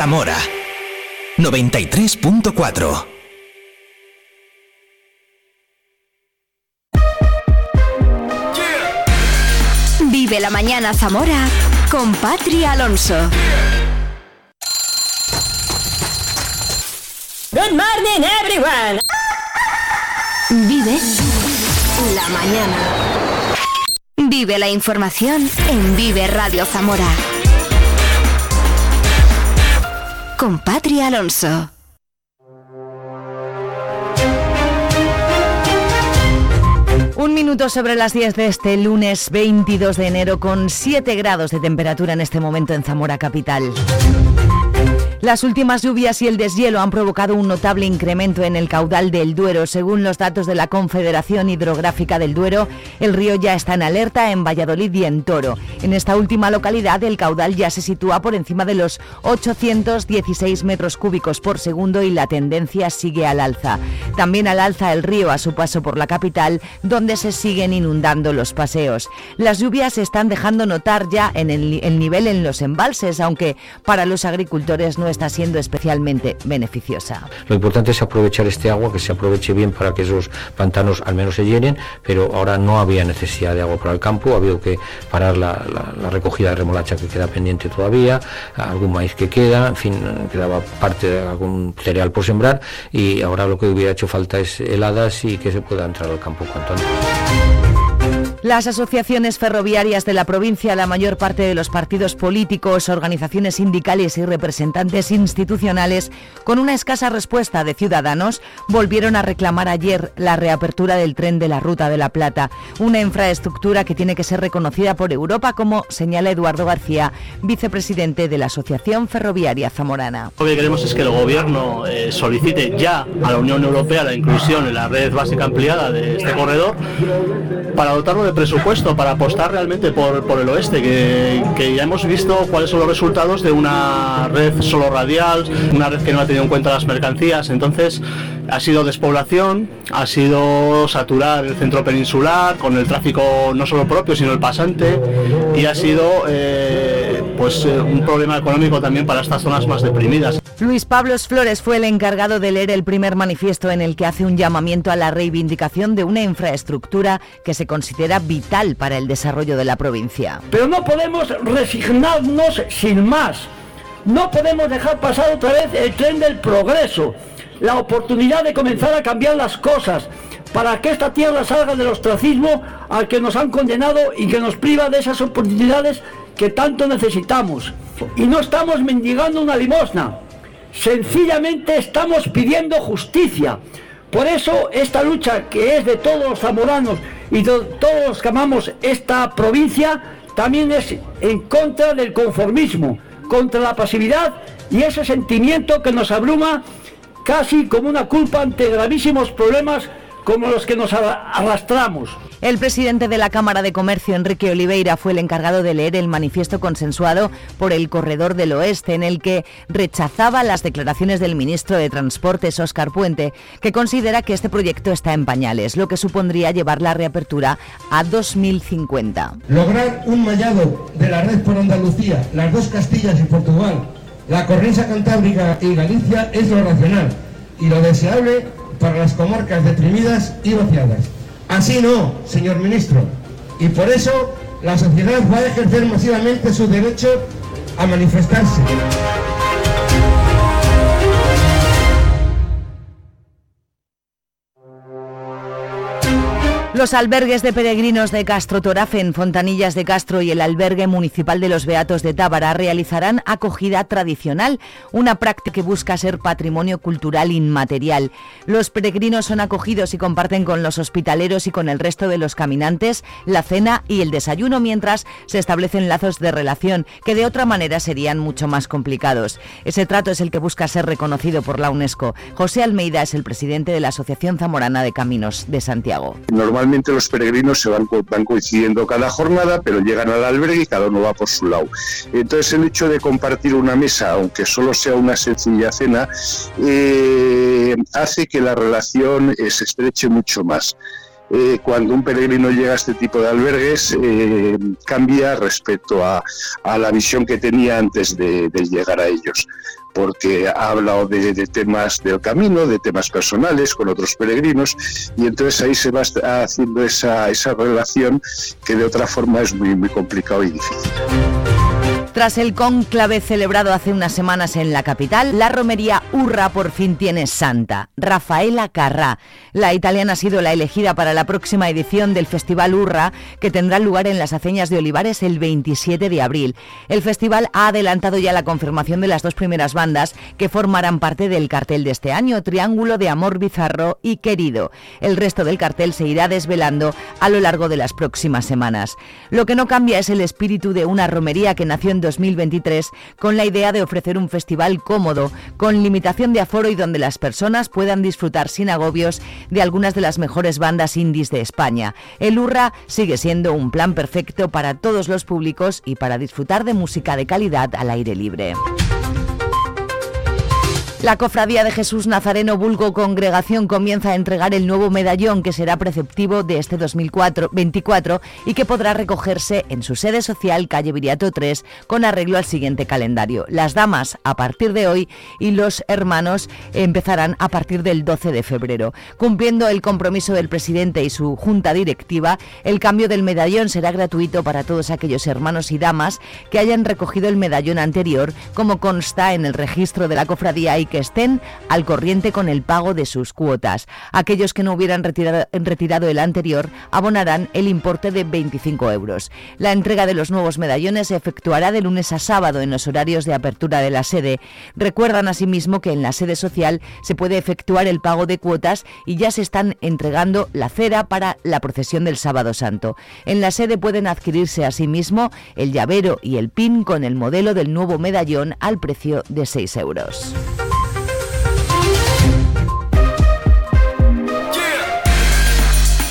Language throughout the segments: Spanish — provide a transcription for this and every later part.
Zamora 93.4 Vive la mañana Zamora con Patri Alonso. Good morning everyone. Vive la mañana. Vive la información en Vive Radio Zamora. Con Patri Alonso. Un minuto sobre las 10 de este lunes 22 de enero con 7 grados de temperatura en este momento en Zamora Capital. Las últimas lluvias y el deshielo han provocado un notable incremento en el caudal del Duero. Según los datos de la Confederación Hidrográfica del Duero, el río ya está en alerta en Valladolid y en Toro. En esta última localidad, el caudal ya se sitúa por encima de los 816 metros cúbicos por segundo y la tendencia sigue al alza. También al alza el río a su paso por la capital, donde se siguen inundando los paseos. Las lluvias se están dejando notar ya en el, el nivel en los embalses, aunque para los agricultores no está siendo especialmente beneficiosa. Lo importante es aprovechar este agua, que se aproveche bien para que esos pantanos al menos se llenen, pero ahora no había necesidad de agua para el campo, ha habido que parar la, la, la recogida de remolacha que queda pendiente todavía, algún maíz que queda, en fin, quedaba parte de algún cereal por sembrar y ahora lo que hubiera hecho falta es heladas y que se pueda entrar al campo cuanto antes. Las asociaciones ferroviarias de la provincia, la mayor parte de los partidos políticos, organizaciones sindicales y representantes institucionales, con una escasa respuesta de ciudadanos, volvieron a reclamar ayer la reapertura del tren de la Ruta de la Plata, una infraestructura que tiene que ser reconocida por Europa, como señala Eduardo García, vicepresidente de la Asociación Ferroviaria Zamorana. Lo que queremos es que el Gobierno eh, solicite ya a la Unión Europea la inclusión en la red básica ampliada de este corredor para dotarlo de presupuesto para apostar realmente por, por el oeste, que, que, ya hemos visto cuáles son los resultados de una red solo radial, una red que no ha tenido en cuenta las mercancías. Entonces, ha sido despoblación, ha sido saturar el centro peninsular con el tráfico no solo propio, sino el pasante, y ha sido eh, pues eh, un problema económico también para estas zonas más deprimidas. Luis Pablos Flores fue el encargado de leer el primer manifiesto en el que hace un llamamiento a la reivindicación de una infraestructura que se considera vital para el desarrollo de la provincia. Pero no podemos resignarnos sin más. No podemos dejar pasar otra vez el tren del progreso, la oportunidad de comenzar a cambiar las cosas para que esta tierra salga del ostracismo al que nos han condenado y que nos priva de esas oportunidades que tanto necesitamos. Y no estamos mendigando una limosna, sencillamente estamos pidiendo justicia. Por eso esta lucha que es de todos los zamoranos y de todos los que amamos esta provincia, también es en contra del conformismo, contra la pasividad y ese sentimiento que nos abruma casi como una culpa ante gravísimos problemas como los que nos arrastramos. El presidente de la Cámara de Comercio, Enrique Oliveira, fue el encargado de leer el manifiesto consensuado por el Corredor del Oeste, en el que rechazaba las declaraciones del ministro de Transportes, Óscar Puente, que considera que este proyecto está en pañales, lo que supondría llevar la reapertura a 2050. Lograr un mallado de la red por Andalucía, las dos Castillas y Portugal, la cornisa cantábrica y Galicia es lo racional y lo deseable para las comarcas deprimidas y vaciadas. Así no, señor ministro. Y por eso la sociedad va a ejercer masivamente su derecho a manifestarse. Los albergues de peregrinos de Castro Torafe en Fontanillas de Castro y el albergue municipal de los Beatos de Tábara realizarán acogida tradicional, una práctica que busca ser patrimonio cultural inmaterial. Los peregrinos son acogidos y comparten con los hospitaleros y con el resto de los caminantes la cena y el desayuno mientras se establecen lazos de relación que de otra manera serían mucho más complicados. Ese trato es el que busca ser reconocido por la UNESCO. José Almeida es el presidente de la Asociación Zamorana de Caminos de Santiago. Los peregrinos se van, van, coincidiendo cada jornada, pero llegan al albergue y cada uno va por su lado. Entonces el hecho de compartir una mesa, aunque solo sea una sencilla cena, eh, hace que la relación eh, se estreche mucho más. Eh, cuando un peregrino llega a este tipo de albergues eh, cambia respecto a, a, la visión que tenía antes de, llegar a ellos. Porque ha hablado de, temas del camino, de temas personales con otros peregrinos, y entonces ahí se va haciendo esa, esa relación que de otra forma es muy, muy complicado y difícil. Tras el conclave celebrado hace unas semanas en la capital, la romería Urra por fin tiene santa, Rafaela Carrá. La italiana ha sido la elegida para la próxima edición del Festival Urra, que tendrá lugar en las Aceñas de Olivares el 27 de abril. El festival ha adelantado ya la confirmación de las dos primeras bandas que formarán parte del cartel de este año, Triángulo de Amor Bizarro y Querido. El resto del cartel se irá desvelando a lo largo de las próximas semanas. Lo que no cambia es el espíritu de una romería que nació en 2023 con la idea de ofrecer un festival cómodo, con limitación de aforo y donde las personas puedan disfrutar sin agobios de algunas de las mejores bandas indies de España. El Urra sigue siendo un plan perfecto para todos los públicos y para disfrutar de música de calidad al aire libre. La Cofradía de Jesús Nazareno Vulgo Congregación comienza a entregar el nuevo medallón que será preceptivo de este 2024 y que podrá recogerse en su sede social calle Viriato 3 con arreglo al siguiente calendario. Las damas a partir de hoy y los hermanos empezarán a partir del 12 de febrero. Cumpliendo el compromiso del presidente y su junta directiva, el cambio del medallón será gratuito para todos aquellos hermanos y damas que hayan recogido el medallón anterior, como consta en el registro de la cofradía y que estén al corriente con el pago de sus cuotas. Aquellos que no hubieran retirado, el anterior abonarán el importe de 25 euros. La entrega de los nuevos medallones se efectuará de lunes a sábado en los horarios de apertura de la sede. Recuerdan asimismo que en la sede social se puede efectuar el pago de cuotas y ya se están entregando la cera para la procesión del sábado santo. En la sede pueden adquirirse asimismo el llavero y el pin con el modelo del nuevo medallón al precio de 6 euros.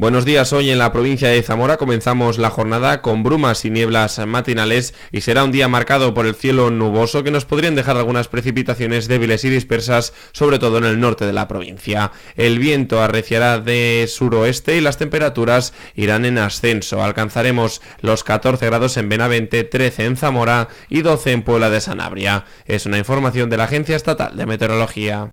Buenos días, hoy en la provincia de Zamora comenzamos la jornada con brumas y nieblas matinales y será un día marcado por el cielo nuboso que nos podrían dejar algunas precipitaciones débiles y dispersas, sobre todo en el norte de la provincia. El viento arreciará de suroeste y las temperaturas irán en ascenso. Alcanzaremos los 14 grados en Benavente, 13 en Zamora y 12 en Puebla de Sanabria. Es una información de la Agencia Estatal de Meteorología.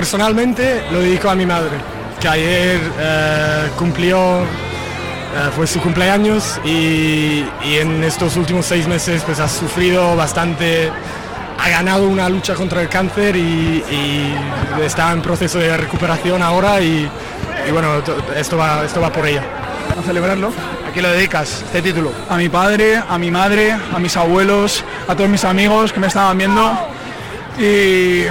Personalmente lo dedico a mi madre, que ayer eh, cumplió, eh, fue su cumpleaños y, y en estos últimos seis meses pues ha sufrido bastante, ha ganado una lucha contra el cáncer y, y está en proceso de recuperación ahora y, y bueno, to- esto va, esto va por ella. A celebrarlo. ¿A qué lo dedicas este título? A mi padre, a mi madre, a mis abuelos, a todos mis amigos que me estaban viendo y,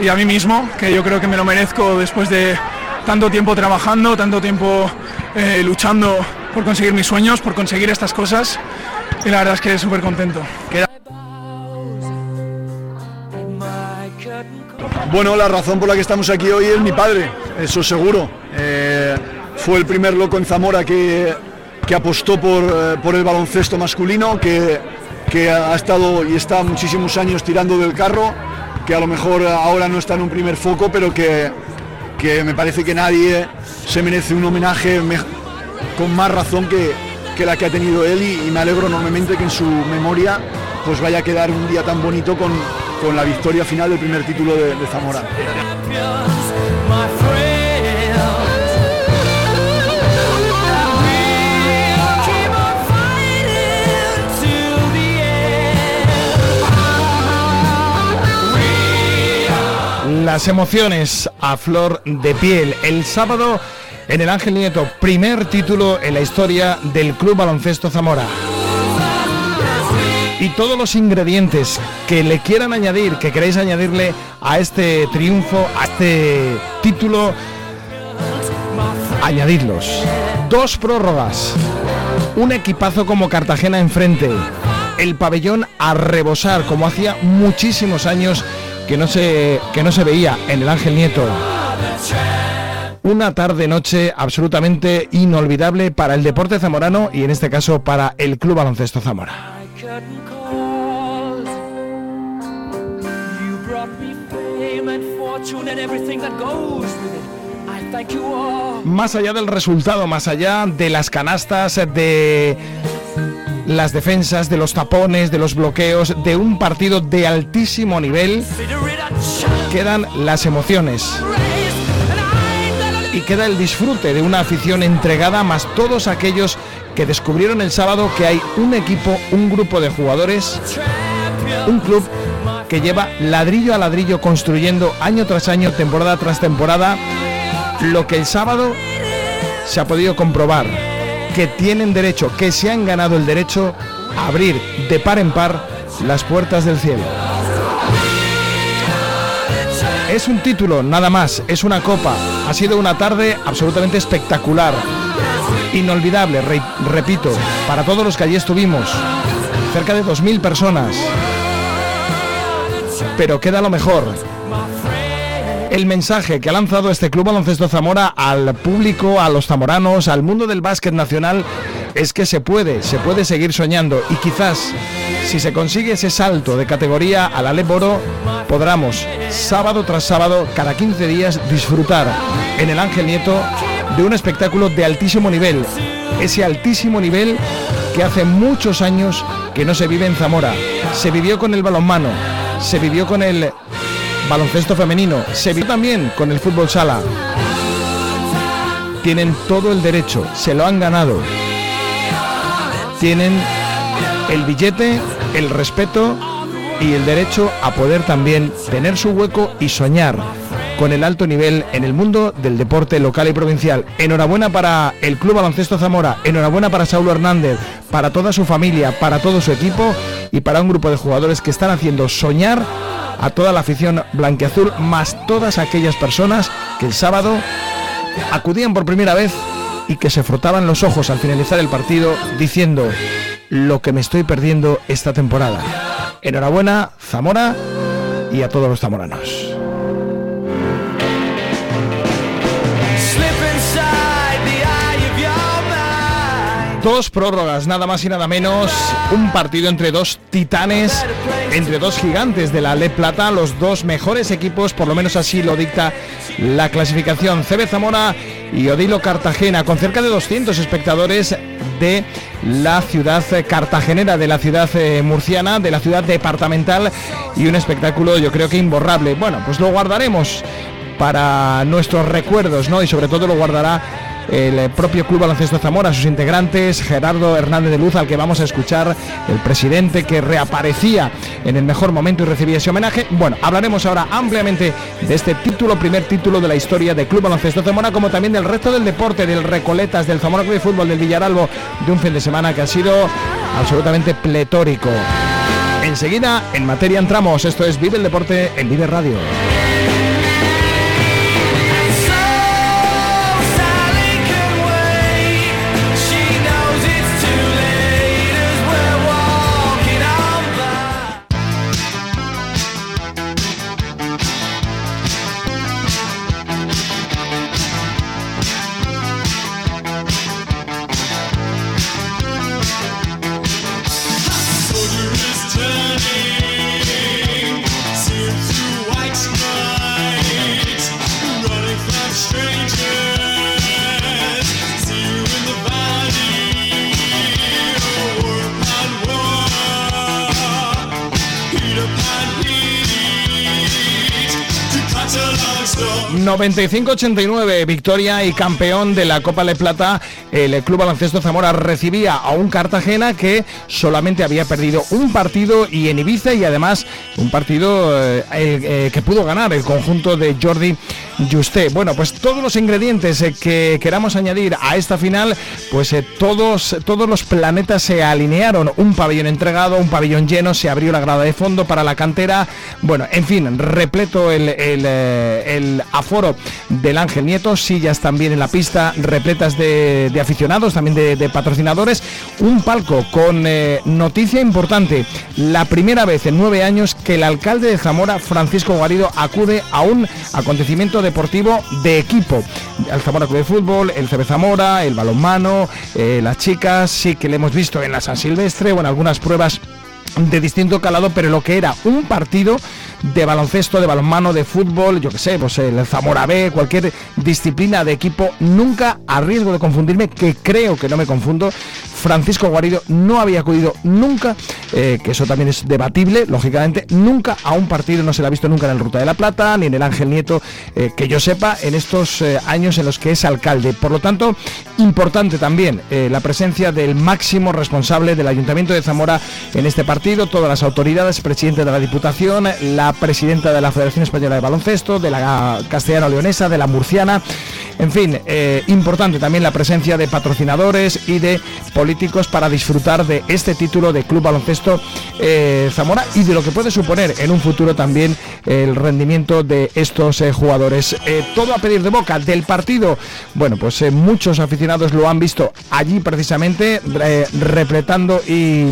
y a mí mismo, que yo creo que me lo merezco después de tanto tiempo trabajando, tanto tiempo eh, luchando por conseguir mis sueños, por conseguir estas cosas y la verdad es que súper contento. Bueno, la razón por la que estamos aquí hoy es mi padre, eso seguro. Eh, fue el primer loco en Zamora que, que apostó por, eh, por el baloncesto masculino, que, que ha estado y está muchísimos años tirando del carro, que a lo mejor ahora no está en un primer foco, pero que, que me parece que nadie se merece un homenaje me- con más razón que, que la que ha tenido él y, me alegro enormemente que en su memoria pues vaya a quedar un día tan bonito con, con la victoria final del primer título de Zamora. Las emociones a flor de piel. El sábado en el Ángel Nieto, primer título en la historia del Club Baloncesto Zamora. Y todos los ingredientes que le quieran añadir, que queréis añadirle a este triunfo, a este título, añadidlos. Dos prórrogas, un equipazo como Cartagena enfrente, el pabellón a rebosar como hacía muchísimos años que no se, que no se veía en el Ángel Nieto. Una tarde-noche absolutamente inolvidable para el deporte zamorano y en este caso para el Club Baloncesto Zamora. Más allá del resultado, más allá de las canastas, de las defensas, de los tapones, de los bloqueos, de un partido de altísimo nivel, quedan las emociones. Y queda el disfrute de una afición entregada, más todos aquellos que descubrieron el sábado que hay un equipo, un grupo de jugadores, un club que lleva ladrillo a ladrillo construyendo año tras año, temporada tras temporada, lo que el sábado se ha podido comprobar, que tienen derecho, que se han ganado el derecho a abrir de par en par las puertas del cielo. Es un título, nada más, es una copa. Ha sido una tarde absolutamente espectacular, inolvidable, re- repito, para todos los que allí estuvimos. Cerca de 2.000 personas. Pero queda lo mejor. El mensaje que ha lanzado este Club Baloncesto Zamora al público, a los zamoranos, al mundo del básquet nacional, es que se puede, se puede seguir soñando y quizás si se consigue ese salto de categoría al Alep Oro, podremos sábado tras sábado, cada 15 días, disfrutar en el Ángel Nieto de un espectáculo de altísimo nivel. Ese altísimo nivel que hace muchos años que no se vive en Zamora. Se vivió con el balonmano, se vivió con el baloncesto femenino, se vivió también con el fútbol sala. Tienen todo el derecho, se lo han ganado. Tienen el billete, el respeto y el derecho a poder también tener su hueco y soñar con el alto nivel en el mundo del deporte local y provincial. Enhorabuena para el Club Baloncesto Zamora, enhorabuena para Saulo Hernández, para toda su familia, para todo su equipo y para un grupo de jugadores que están haciendo soñar a toda la afición blanqueazul, más todas aquellas personas que el sábado acudían por primera vez y que se frotaban los ojos al finalizar el partido diciendo lo que me estoy perdiendo esta temporada. Enhorabuena, Zamora y a todos los zamoranos. Dos prórrogas, nada más y nada menos. Un partido entre dos titanes, entre dos gigantes de la Le Plata, los dos mejores equipos, por lo menos así lo dicta la clasificación. CB Zamora y Odilo Cartagena, con cerca de 200 espectadores de la ciudad cartagenera, de la ciudad eh, murciana, de la ciudad departamental y un espectáculo yo creo que imborrable. Bueno, pues lo guardaremos para nuestros recuerdos, ¿no? Y sobre todo lo guardará el eh, propio Club Baloncesto Zamora, sus integrantes, Gerardo Hernández de Luz, al que vamos a escuchar, el presidente que reaparecía en el mejor momento y recibía ese homenaje. Bueno, hablaremos ahora ampliamente de este título, primer título de la historia del Club Baloncesto Zamora, como también del resto del deporte, del Recoletas, del Zamora Club de Fútbol, del Villaralbo, de un fin de semana que ha sido absolutamente pletórico. Enseguida, en materia entramos, esto es Vive el Deporte en Vive Radio. 95-89, victoria y campeón de la Copa de Plata. El Club Baloncesto Zamora recibía a un Cartagena que solamente había perdido un partido y en Ibiza y además un partido eh, eh, que pudo ganar el conjunto de Jordi Justé. Bueno, pues todos los ingredientes eh, que queramos añadir a esta final, pues eh, todos, todos los planetas se alinearon. Un pabellón entregado, un pabellón lleno, se abrió la grada de fondo para la cantera. Bueno, en fin, repleto el, el, eh, el aforo del Ángel Nieto, sillas también en la pista, repletas de, aficionados, también de, patrocinadores. Un palco con noticia importante. La primera vez en nueve años que el alcalde de Zamora, Francisco Guarido, acude a un acontecimiento deportivo de equipo. El Zamora Club de Fútbol, el CB Zamora, el balonmano, eh, las chicas, sí que le hemos visto en la San Silvestre o en algunas pruebas de distinto calado, pero lo que era un partido de baloncesto, de balonmano, de fútbol, yo que sé, pues el Zamora B, cualquier disciplina de equipo, nunca a riesgo de confundirme, que creo que no me confundo, Francisco Guarido no había acudido nunca, eh, que eso también es debatible, lógicamente, nunca a un partido, no se le ha visto nunca en el Ruta de la Plata, ni en el Ángel Nieto, eh, que yo sepa, en estos eh, años en los que es alcalde. Por lo tanto, importante también la presencia del máximo responsable del Ayuntamiento de Zamora en este partido, todas las autoridades, presidente de la Diputación, la presidenta de la Federación Española de Baloncesto, de la castellano-leonesa, de la murciana, en fin, eh, importante también la presencia de patrocinadores y de políticos para disfrutar de este título de Club Baloncesto eh, Zamora y de lo que puede suponer en un futuro también el rendimiento de estos eh, jugadores. Todo a pedir de boca del partido. Bueno, pues muchos aficionados lo han visto allí precisamente, repletando y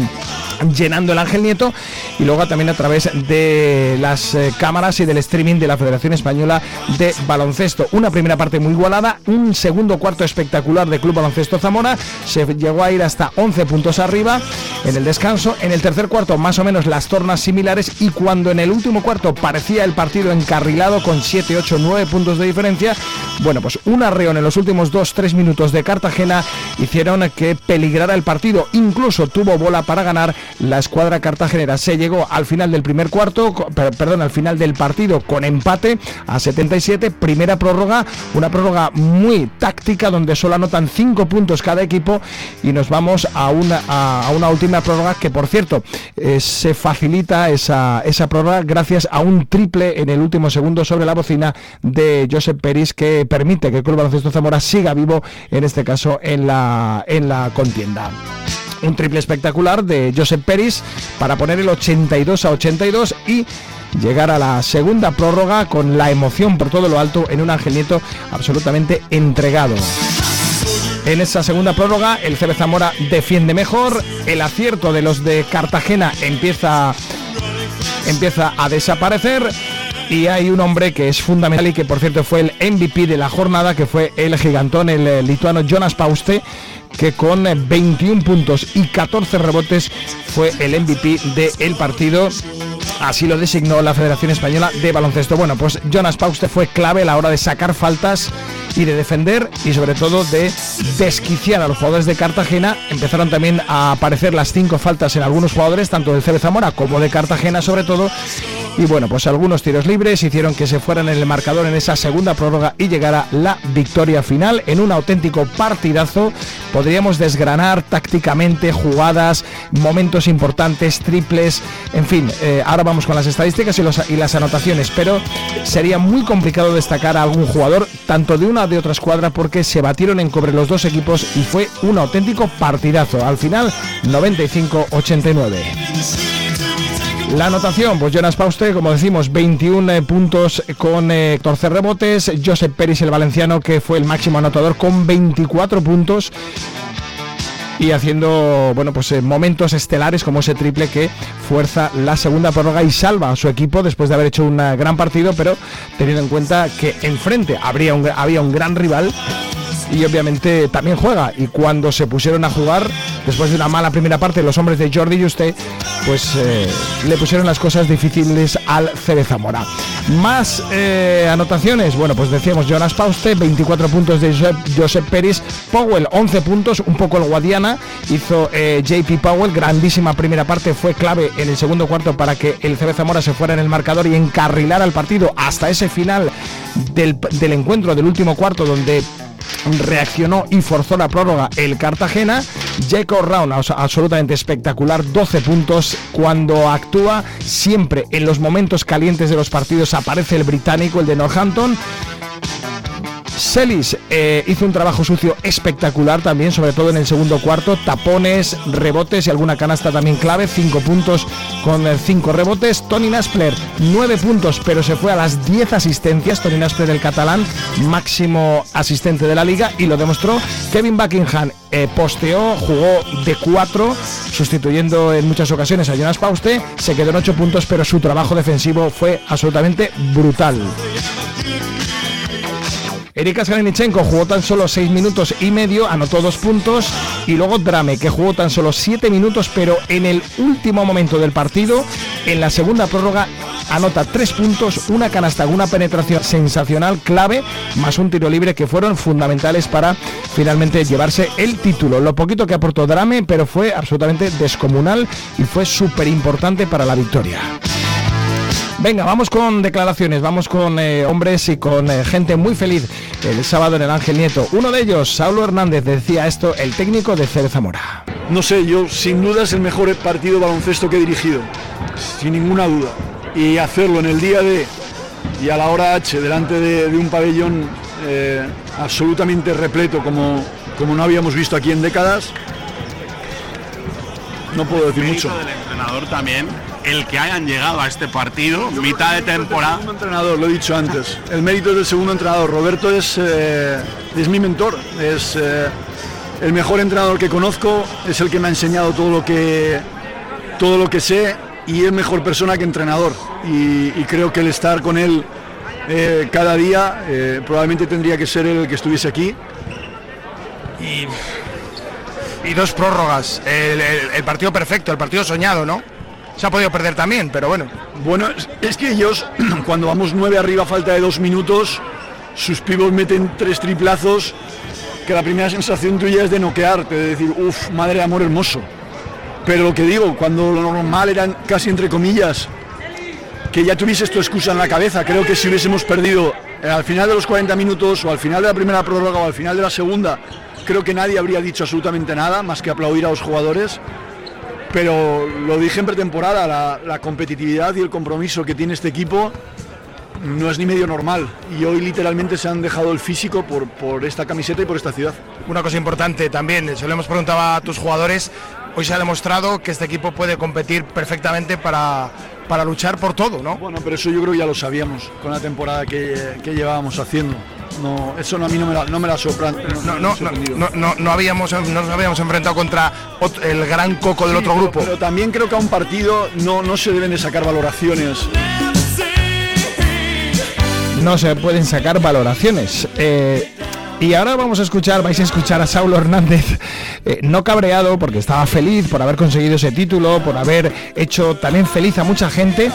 llenando el Ángel Nieto y luego también a través de las eh, cámaras y del streaming de la Federación Española de Baloncesto. Una primera parte muy igualada, un segundo cuarto espectacular de Club Baloncesto Zamora, se llegó a ir hasta 11 puntos arriba en el descanso, en el tercer cuarto más o menos las tornas similares. Y cuando en el último cuarto parecía el partido encarrilado con 7, 8, 9 puntos de diferencia, bueno pues un arreón en los últimos 2-3 minutos de Cartagena hicieron que peligrara el partido, incluso tuvo bola para ganar la escuadra cartagenera. Se llegó al final del primer cuarto, perdón, al final del partido con empate a 77, primera prórroga, una prórroga muy táctica donde solo anotan 5 puntos cada equipo y nos vamos a una, última prórroga que por cierto eh, se facilita esa, prórroga gracias a un triple en el último segundo sobre la bocina de Josep Peris que permite que el Club Baloncesto Zamora siga vivo en este caso en la contienda un triple espectacular de Josep Peris para poner el 82 a 82 y llegar a la segunda prórroga con la emoción por todo lo alto en un Ángel Nieto absolutamente entregado. En esa segunda prórroga el CB Zamora defiende mejor, el acierto de los de Cartagena empieza empieza a desaparecer y hay un hombre que es fundamental y que por cierto fue el MVP de la jornada, que fue el gigantón, el eh, lituano Jonas Pauste, que con eh, 21 puntos y 14 rebotes fue el MVP del partido. Así lo designó la Federación Española de Baloncesto. Bueno, pues Jonas Pauste fue clave a la hora de sacar faltas y de defender y sobre todo de desquiciar a los jugadores de Cartagena. Empezaron también a aparecer las cinco faltas en algunos jugadores, tanto del CB Zamora como de Cartagena sobre todo. Y bueno, pues algunos tiros libres hicieron que se fueran en el marcador en esa segunda prórroga y llegara la victoria final en un auténtico partidazo. Podríamos desgranar tácticamente jugadas, momentos importantes, triples, en fin, eh, ahora vamos con las estadísticas y, las anotaciones, pero sería muy complicado destacar a algún jugador, tanto de una de otra escuadra, porque se batieron en cobre los dos equipos y fue un auténtico partidazo. Al final, 95-89. La anotación, pues Jonas Pauste, como decimos, 21 eh, puntos con eh, 14 rebotes. Josep Peris, el valenciano, que fue el máximo anotador con 24 puntos. Y haciendo, bueno, pues eh, momentos estelares como ese triple que fuerza la segunda prórroga y salva a su equipo después de haber hecho un gran partido, pero teniendo en cuenta que enfrente habría un, había un gran rival y obviamente también juega. Y cuando se pusieron a jugar, después de una mala primera parte, los hombres de Jordi y usted, pues eh, le pusieron las cosas difíciles al CB Zamora. Más eh, anotaciones, bueno, pues decíamos Jonas Pauste, 24 puntos de Josep, Josep Peris, Powell, 11 puntos, un poco el Guadiana, hizo eh, JP Powell, grandísima primera parte, fue clave en el segundo cuarto para que el CB Zamora se fuera en el marcador y encarrilara el partido hasta ese final del, del encuentro del último cuarto donde reaccionó y forzó la prórroga el Cartagena. Jacob Round, abs- absolutamente espectacular, 12 puntos. Cuando actúa, siempre en los momentos calientes de los partidos aparece el británico, el de Northampton. Celis eh, hizo un trabajo sucio espectacular también, sobre todo en el segundo cuarto. Tapones, rebotes y alguna canasta también clave. Cinco puntos con eh, cinco rebotes. Tony Naspler, nueve puntos, pero se fue a las 10 asistencias. Tony Naspler, el catalán, máximo asistente de la liga, y lo demostró. Kevin Buckingham eh, posteó, jugó de 4, sustituyendo en muchas ocasiones a Jonas Pauste. Se quedó en 8 puntos, pero su trabajo defensivo fue absolutamente brutal. Erika Skalinichenko jugó tan solo 6 minutos y medio, anotó 2 puntos. Y luego Drame, que jugó tan solo 7 minutos, pero en el último momento del partido, en la segunda prórroga, anota 3 puntos, una canasta, una penetración sensacional, clave, más un tiro libre que fueron fundamentales para finalmente llevarse el título. Lo poquito que aportó Drame, pero fue absolutamente descomunal y fue súper importante para la victoria. Venga, vamos con declaraciones, vamos con eh, hombres y con eh, gente muy feliz el sábado en el Ángel Nieto. Uno de ellos, Saulo Hernández, decía esto, el técnico de Cere Zamora. No sé, yo sin duda es el mejor partido de baloncesto que he dirigido, sin ninguna duda. Y hacerlo en el día de y a la hora H, delante de, de un pabellón eh, absolutamente repleto como, como no habíamos visto aquí en décadas, no puedo decir mucho. del entrenador también el que hayan llegado a este partido mitad de temporada segundo entrenador, lo he dicho antes. El mérito es del segundo entrenador. Roberto es, eh, es mi mentor, es eh, el mejor entrenador que conozco, es el que me ha enseñado todo lo que, todo lo que sé y es mejor persona que entrenador. Y, y creo que el estar con él eh, cada día eh, probablemente tendría que ser él el que estuviese aquí. Y, y dos prórrogas. El, el- el partido perfecto, el partido soñado, ¿no? Se ha podido perder también, pero bueno. Bueno, es, que ellos, cuando vamos nueve arriba falta de dos minutos, sus pibos meten tres triplazos, que la primera sensación tuya es de noquearte, de decir, uff, madre de amor hermoso. Pero lo que digo, cuando lo normal eran casi entre comillas, que ya tuvieses tu excusa en la cabeza, creo que si hubiésemos perdido eh, al final de los 40 minutos o al final de la primera prórroga o al final de la segunda, creo que nadie habría dicho absolutamente nada más que aplaudir a los jugadores pero lo dije en pretemporada, la, competitividad y el compromiso que tiene este equipo no es ni medio normal. Y hoy literalmente se han dejado el físico por, por esta camiseta y por esta ciudad. Una cosa importante también, se lo hemos preguntado a tus jugadores, hoy se ha demostrado que este equipo puede competir perfectamente para, para luchar por todo, ¿no? Bueno, pero eso yo creo que ya lo sabíamos con la temporada que, que llevábamos haciendo. No, eso no, a mí no me la, no me la sopran. No, no, no, no, no, no habíamos, no nos habíamos enfrentado contra el gran coco del otro grupo. Pero también creo que a un partido no, no se deben de sacar valoraciones. no se pueden sacar valoraciones. Eh, y ahora vamos a escuchar, vais a escuchar a Saulo Hernández, eh, no cabreado, porque estaba feliz por haber conseguido ese título, por haber hecho también feliz a mucha gente.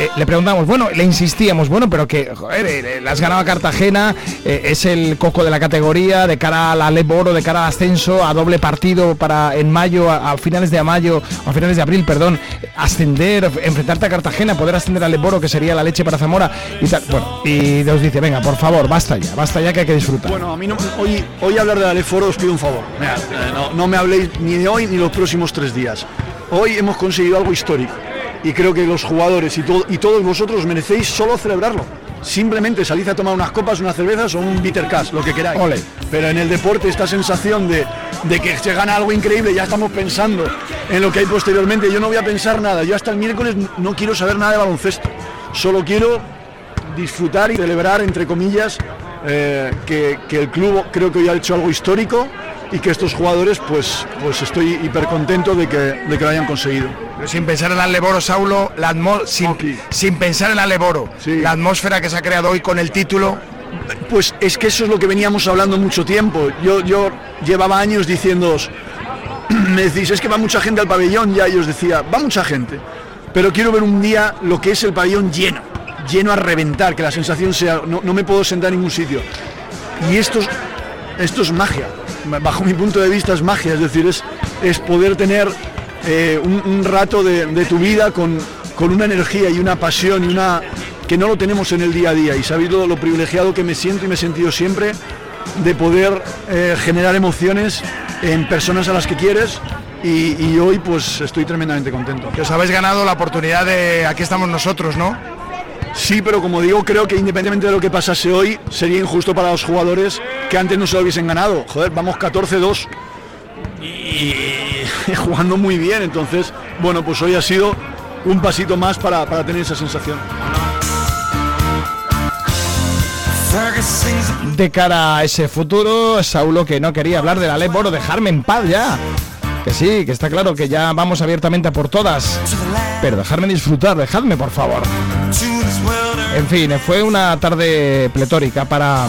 Eh, le preguntamos, bueno, le insistíamos, bueno, pero que, joder, eh, le has ganado a Cartagena, eh, es el coco de la categoría, de cara a la Leboro, de cara al ascenso, a doble partido para en mayo, a, a finales de mayo, a finales de abril, perdón, ascender, enfrentarte a Cartagena, poder ascender al Leboro, que sería la leche para Zamora, y tal. Bueno, y nos dice, venga, por favor, basta ya, basta ya que hay que disfrutar. Bueno, a mí no, hoy, hoy hablar de Aleforo os pido un favor. Eh, no, no me habléis ni de hoy ni los próximos tres días. Hoy hemos conseguido algo histórico y creo que los jugadores y, todo, y todos vosotros merecéis solo celebrarlo. Simplemente salid a tomar unas copas, unas cervezas o un bitter cash, lo que queráis. Ole. Pero en el deporte esta sensación de, de que se gana algo increíble, ya estamos pensando en lo que hay posteriormente. Yo no voy a pensar nada. Yo hasta el miércoles no quiero saber nada de baloncesto. Solo quiero disfrutar y celebrar, entre comillas, eh, que, que el club creo que hoy ha hecho algo histórico y que estos jugadores, pues, pues estoy hiper contento de que, de que lo hayan conseguido. Pero sin pensar en la Leboro, Saulo, la sin, sin pensar en la Leboro, la atmósfera que se ha creado hoy con el título. Pues es que eso es lo que veníamos hablando mucho tiempo. Yo, yo llevaba años diciéndoos, me decís, es que va mucha gente al pabellón, ya y os decía, va mucha gente, pero quiero ver un día lo que es el pabellón lleno, lleno a reventar, que la sensación sea, no, no me puedo sentar en ningún sitio. Y esto es, esto es magia, bajo mi punto de vista es magia, es decir, es, es poder tener eh, un, un rato de, de tu vida con, con una energía y una pasión y una que no lo tenemos en el día a día y sabido lo privilegiado que me siento y me he sentido siempre de poder eh, generar emociones en personas a las que quieres y, y hoy pues estoy tremendamente contento. Que os habéis ganado la oportunidad de aquí estamos nosotros, ¿no? Sí, pero como digo, creo que independientemente de lo que pasase hoy, sería injusto para los jugadores que antes no se lo hubiesen ganado. Joder, vamos 14-2 y, y jugando muy bien. Entonces, bueno, pues hoy ha sido un pasito más para, para tener esa sensación. De cara a ese futuro, Saulo que no quería hablar de la ley Boro, dejarme en paz ya. Que sí, que está claro que ya vamos abiertamente a por todas. Pero dejarme disfrutar, dejadme por favor. En fin, fue una tarde pletórica para,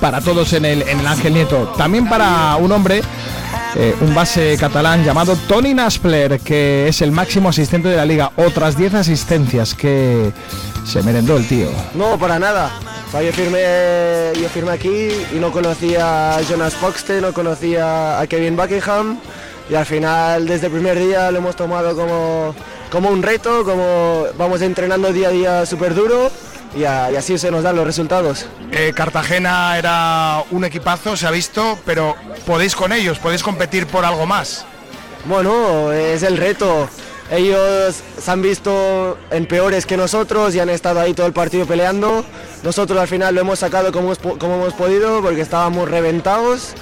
para todos en el, en el Ángel Nieto. También para un hombre, eh, un base catalán llamado Tony Naspler, que es el máximo asistente de la liga. Otras 10 asistencias que se merendó el tío. No, para nada. O sea, yo firmé, yo firmé aquí y no conocía a Jonas Foxte, no conocía a Kevin Buckingham y al final desde el primer día lo hemos tomado como, como un reto, como vamos entrenando día a día súper duro y, a- y así se nos dan los resultados. Eh, Cartagena era un equipazo, se ha visto, pero podéis con ellos, podéis competir por algo más. Bueno, es el reto. Ellos se han visto en peores que nosotros y han estado ahí todo el partido peleando. Nosotros al final lo hemos sacado como, como hemos podido porque estábamos reventados.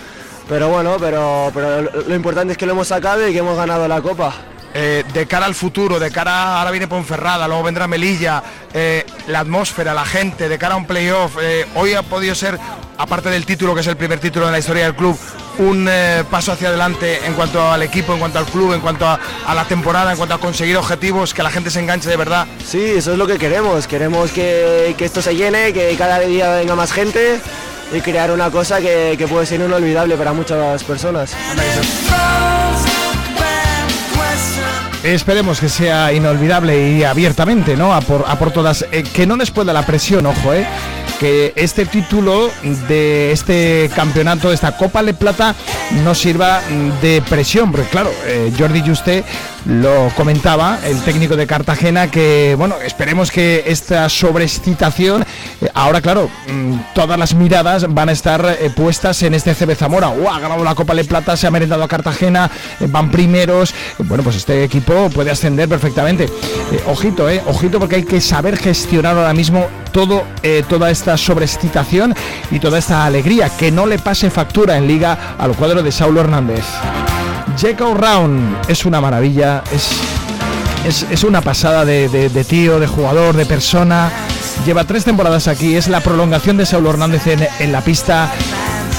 Pero bueno, pero, pero lo importante es que lo hemos sacado y que hemos ganado la copa. Eh, de cara al futuro, de cara ahora viene Ponferrada, luego vendrá Melilla, eh, la atmósfera, la gente, de cara a un playoff, eh, hoy ha podido ser, aparte del título, que es el primer título en la historia del club, un eh, paso hacia adelante en cuanto al equipo, en cuanto al club, en cuanto a, a la temporada, en cuanto a conseguir objetivos, que la gente se enganche de verdad. Sí, eso es lo que queremos. Queremos que, que esto se llene, que cada día venga más gente y crear una cosa que, que puede ser inolvidable para muchas personas. Esperemos que sea inolvidable y abiertamente, ¿no? A por, a por todas. Eh, que no les pueda la presión, ojo, ¿eh? Que este título de este campeonato, de esta Copa de Plata, no sirva de presión, porque claro, eh, Jordi Juste lo comentaba, el técnico de Cartagena, que bueno, esperemos que esta sobreexcitación, eh, ahora claro, mm, todas las miradas van a estar eh, puestas en este CB Zamora. ¡Guau! Ha ganado la Copa de Plata, se ha merendado a Cartagena, eh, van primeros. Bueno, pues este equipo puede ascender perfectamente. Ojito, eh, ojito, porque hay que saber gestionar ahora mismo todo, toda esta sobreexcitación y toda esta alegría, que no le pase factura en liga al cuadro de Saulo Hernández. Jacob Round es una maravilla, es, es, una pasada de, de- de tío, de jugador, de persona. Lleva tres temporadas aquí, es la prolongación de Saulo Hernández en, la pista.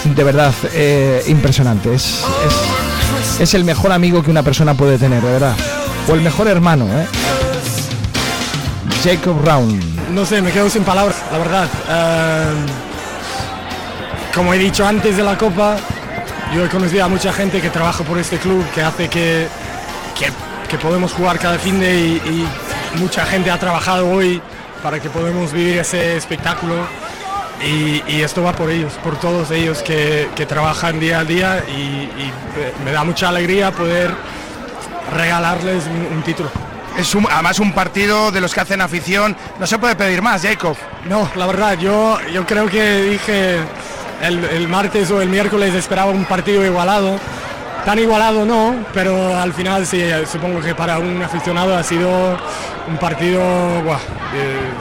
De verdad, eh, impresionante. Es, es, es el mejor amigo que una persona puede tener, de verdad. O el mejor hermano, ¿eh? Jacob Round. No sé, me quedo sin palabras, la verdad. Eh, como he dicho antes de la Copa, yo he conocido a mucha gente que trabaja por este club, que hace que, que, que podemos jugar cada fin de y, y mucha gente ha trabajado hoy para que podamos vivir ese espectáculo. Y, y esto va por ellos, por todos ellos que, que trabajan día a día y, y me da mucha alegría poder regalarles un, un título. Es un- además un partido de los que hacen afición. No se puede pedir más, Jacob. No, la verdad, yo, yo creo que dije el, martes o el miércoles esperaba un partido igualado. Tan igualado no, pero al final sí, supongo que para un aficionado ha sido un partido eh,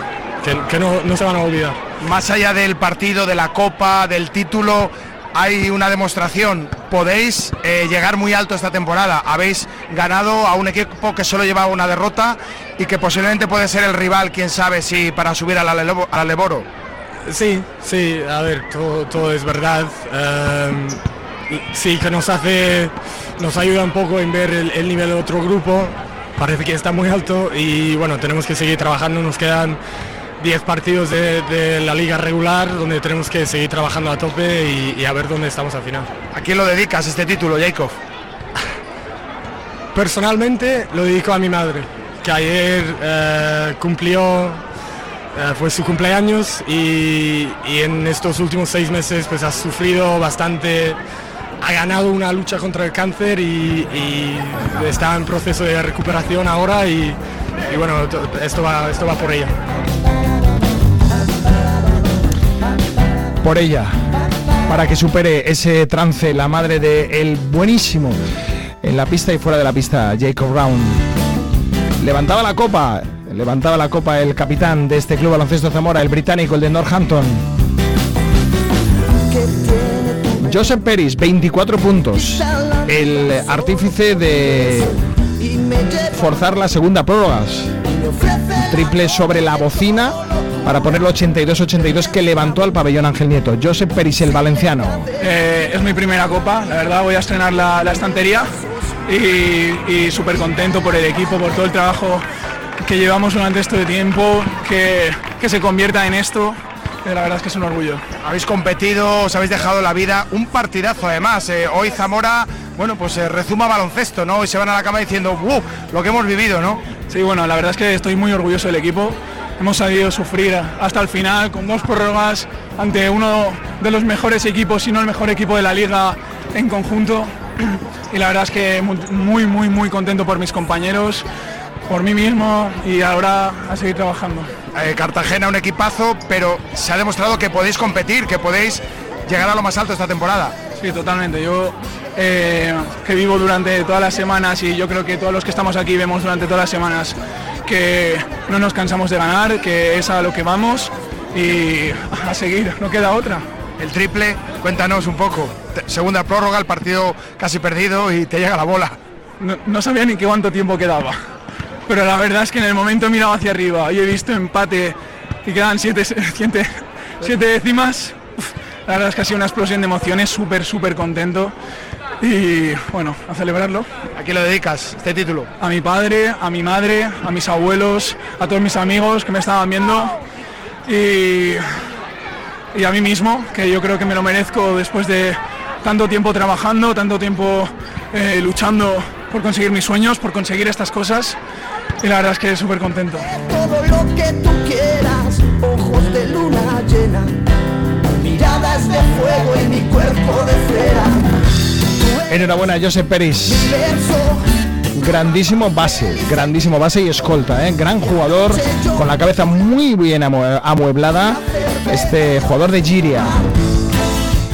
que, no, se van a olvidar. Más allá del partido, de la copa, del título, hay una demostración. Podéis eh, llegar muy alto esta temporada. Habéis ganado a un equipo que solo llevaba una derrota y que posiblemente puede ser el rival, quién sabe si para subir al Aleboro. Sí, sí, a ver, todo, todo es verdad. Em, sí, que nos hace, nos ayuda un poco en ver el, el nivel de otro grupo. Parece que está muy alto y bueno, tenemos que seguir trabajando. Nos quedan 10 partidos de, de la liga regular donde tenemos que seguir trabajando a tope y, y a ver dónde estamos al final. ¿A quién lo dedicas este título, Jacob? Personalmente lo dedico a mi madre, que ayer eh, cumplió, Ah, fue su cumpleaños y, en estos últimos seis meses pues ha sufrido bastante, ha ganado una lucha contra el cáncer y, está en proceso de recuperación ahora y, y bueno, esto va, esto va por ella. Por ella, para que supere ese trance la madre de el buenísimo en la pista y fuera de la pista, Jacob Brown. Levantaba la copa, levantaba la copa el capitán de este club baloncesto Zamora, el británico, el de Northampton. Joseph Peris, 24 puntos. El artífice de forzar la segunda prórroga. Triple sobre la bocina para ponerlo 82-82 que levantó al pabellón Ángel Nieto. Joseph Peris, el valenciano. Eh, es mi primera copa, la verdad voy a estrenar la, la estantería y, y súper contento por el equipo, por todo el trabajo que llevamos durante este tiempo, que, que se convierta en esto. eh, La verdad es que es un orgullo. Habéis competido, os habéis dejado la vida, un partidazo además. eh, hoy Zamora, bueno, pues eh, rezuma baloncesto, ¿no? Y se van a la cama diciendo, ¡uh! Lo que hemos vivido, ¿no? Sí, bueno, la verdad es que estoy muy orgulloso del equipo. Hemos sabido sufrir hasta el final con dos prórrogas ante uno de los mejores equipos, si no el mejor equipo de la liga en conjunto. Y la verdad es que mu- muy, muy, muy contento por mis compañeros, por mí mismo y ahora a seguir trabajando. Eh, Cartagena, un equipazo, pero se ha demostrado que podéis competir, que podéis llegar a lo más alto esta temporada. Sí, totalmente. Yo eh, que vivo durante todas las semanas y yo creo que todos los que estamos aquí vemos durante todas las semanas que no nos cansamos de ganar, que es a lo que vamos y a seguir, no queda otra. El triple, cuéntanos un poco. Segunda prórroga, el partido casi perdido y te llega la bola. No, no sabía ni qué cuánto tiempo quedaba. Pero la verdad es que en el momento he mirado hacia arriba y he visto empate y quedan siete, siete, siete décimas. Uf, La verdad es que ha sido una explosión de emociones, súper, súper contento. Y bueno, a celebrarlo. ¿A quién lo dedicas este título? A mi padre, a mi madre, a mis abuelos, a todos mis amigos que me estaban viendo. Y, y a mí mismo, que yo creo que me lo merezco después de tanto tiempo trabajando, tanto tiempo eh, luchando por conseguir mis sueños, por conseguir estas cosas. Y la verdad es que súper contento. todo lo que tú quieras, ojos de luna llena, miradas de fuego y mi cuerpo de cera. Enhorabuena, Joseph Peris. Grandísimo base, grandísimo base y escolta, ¿eh? gran jugador, con la cabeza muy bien amue- amueblada, este jugador de Giria.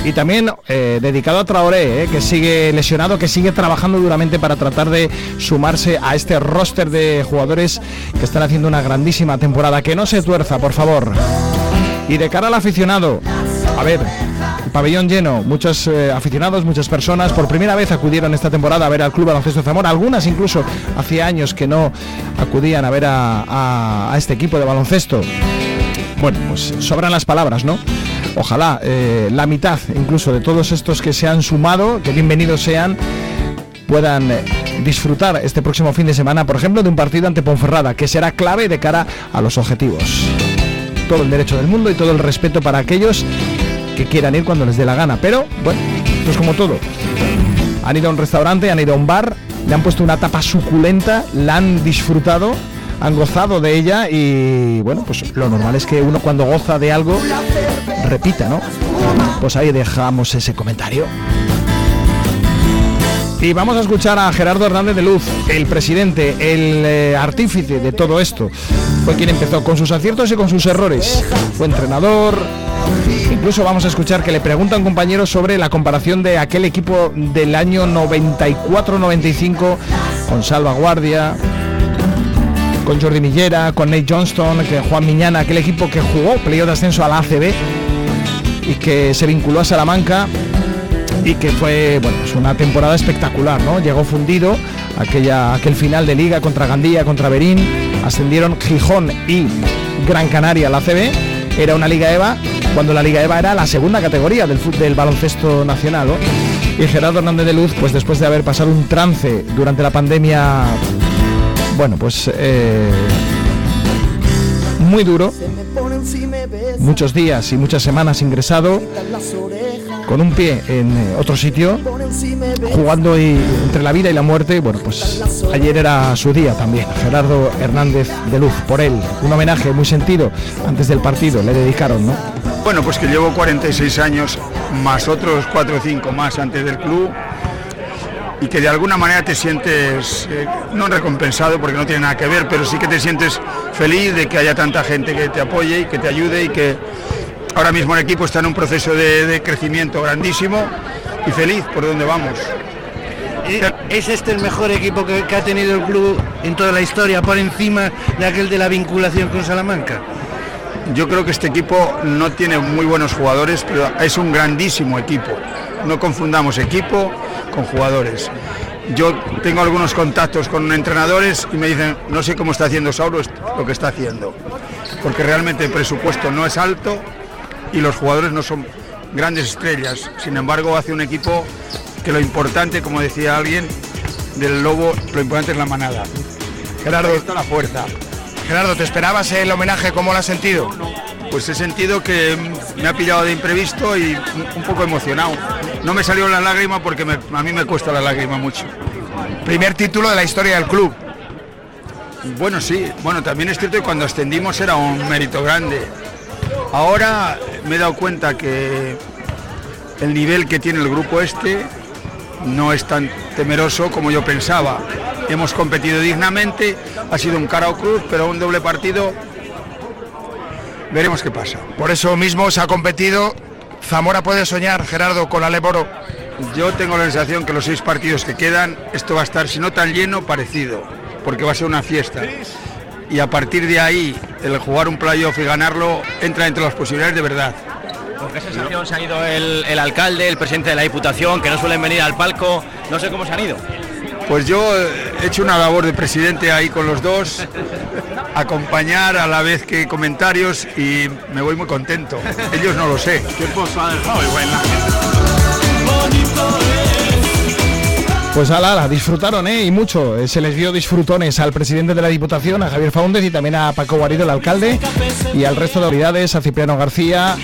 Y también eh, dedicado a Traoré, ¿eh? que sigue lesionado, que sigue trabajando duramente para tratar de sumarse a este roster de jugadores que están haciendo una grandísima temporada. Que no se tuerza, por favor. Y de cara al aficionado, a ver, el pabellón lleno, muchos eh, aficionados, muchas personas por primera vez acudieron esta temporada a ver al Club Baloncesto Zamora, algunas incluso hacía años que no acudían a ver a- a este equipo de baloncesto. Bueno, pues sobran las palabras, ¿no? Ojalá eh, la mitad incluso de todos estos que se han sumado, que bienvenidos sean, puedan eh, disfrutar este próximo fin de semana, por ejemplo, de un partido ante Ponferrada, que será clave de cara a los objetivos. Todo el derecho del mundo y todo el respeto para aquellos que quieran ir cuando les dé la gana. Pero, bueno, esto es como todo. Han ido a un restaurante, han ido a un bar, le han puesto una tapa suculenta, la han disfrutado, han gozado de ella y, bueno, pues lo normal es que uno cuando goza de algo repita, ¿no? Pues ahí dejamos ese comentario. Y vamos a escuchar a Gerardo Hernández de Luz, el presidente, el eh, artífice de todo esto. Fue quien empezó con sus aciertos y con sus errores. Fue entrenador. Incluso vamos a escuchar que le pregunta a un compañero sobre la comparación de aquel equipo del año 94-95 con Salvaguardia, con Jordi Millera, con Nate Johnston, que Juan Miñana, aquel equipo que jugó playoff de ascenso a la ACB y que se vinculó a Salamanca y que fue bueno, pues una temporada espectacular, ¿no? Llegó fundido aquella, aquel final de liga contra Gandía, contra Berín, ascendieron Gijón y Gran Canaria la ACB, era una Liga EVA, cuando la Liga EVA era la segunda categoría del, del baloncesto nacional. Y Gerardo Hernández de Luz, pues después de haber pasado un trance durante la pandemia, bueno, pues eh, muy duro, muchos días y muchas semanas ingresado, con un pie en eh, otro sitio, jugando y- entre la vida y la muerte. Bueno, pues ayer era su día también. Gerardo Hernández de Luz, por él, un homenaje muy sentido antes del partido, le dedicaron, ¿no? Bueno, pues que llevo 46 años más otros 4 o 5 más antes del club y que de alguna manera te sientes eh, no recompensado porque no tiene nada que ver, pero sí que te sientes feliz de que haya tanta gente que te apoye y que te ayude y que ahora mismo el equipo está en un proceso de, de crecimiento grandísimo y feliz por donde vamos. ¿Es este el mejor equipo que, que ha tenido el club en toda la historia, por encima de aquel de la vinculación con Salamanca? Yo creo que este equipo no tiene muy buenos jugadores, pero es un grandísimo equipo. No confundamos equipo con jugadores. Yo tengo algunos contactos con entrenadores y me dicen, no sé cómo está haciendo Sauro lo que está haciendo, porque realmente el presupuesto no es alto y los jugadores no son grandes estrellas. Sin embargo, hace un equipo que lo importante, como decía alguien, del lobo, lo importante es la manada. Gerardo, está la fuerza. Gerardo, ¿te esperabas el homenaje? ¿Cómo lo has sentido? Pues he sentido que me ha pillado de imprevisto y un- un poco emocionado. No me salió la lágrima porque a mí me cuesta la lágrima mucho. Primer título de la historia del club. Bueno, sí. Bueno, también es cierto que cuando ascendimos era un mérito grande. Ahora me he dado cuenta que el nivel que tiene el grupo este no es tan temeroso como yo pensaba. Hemos competido dignamente, ha sido un cara o cruz, pero un doble partido. Veremos qué pasa. Por eso mismo se ha competido. Zamora puede soñar, Gerardo, con la Leboro. Yo tengo la sensación que los seis partidos que quedan, esto va a estar, si no tan lleno, parecido, porque va a ser una fiesta. Y a partir de ahí, el jugar un playoff y ganarlo entra entre las posibilidades de verdad. ¿Con qué sensación se han ido el, el alcalde, el presidente de la Diputación, que no suelen venir al palco? No sé cómo se han ido. Pues yo he hecho una labor de presidente ahí con los dos, acompañar a la vez que comentarios y me voy muy contento. Ellos no lo sé. ¿Qué pozo ha dejado igual la Pues ala, ala, disfrutaron, ¿eh? Y mucho. Eh, Se les vio disfrutones al presidente de la Diputación, a Javier Faúndez y también a Paco Guarido, el alcalde, y al resto de autoridades, a Cipriano García.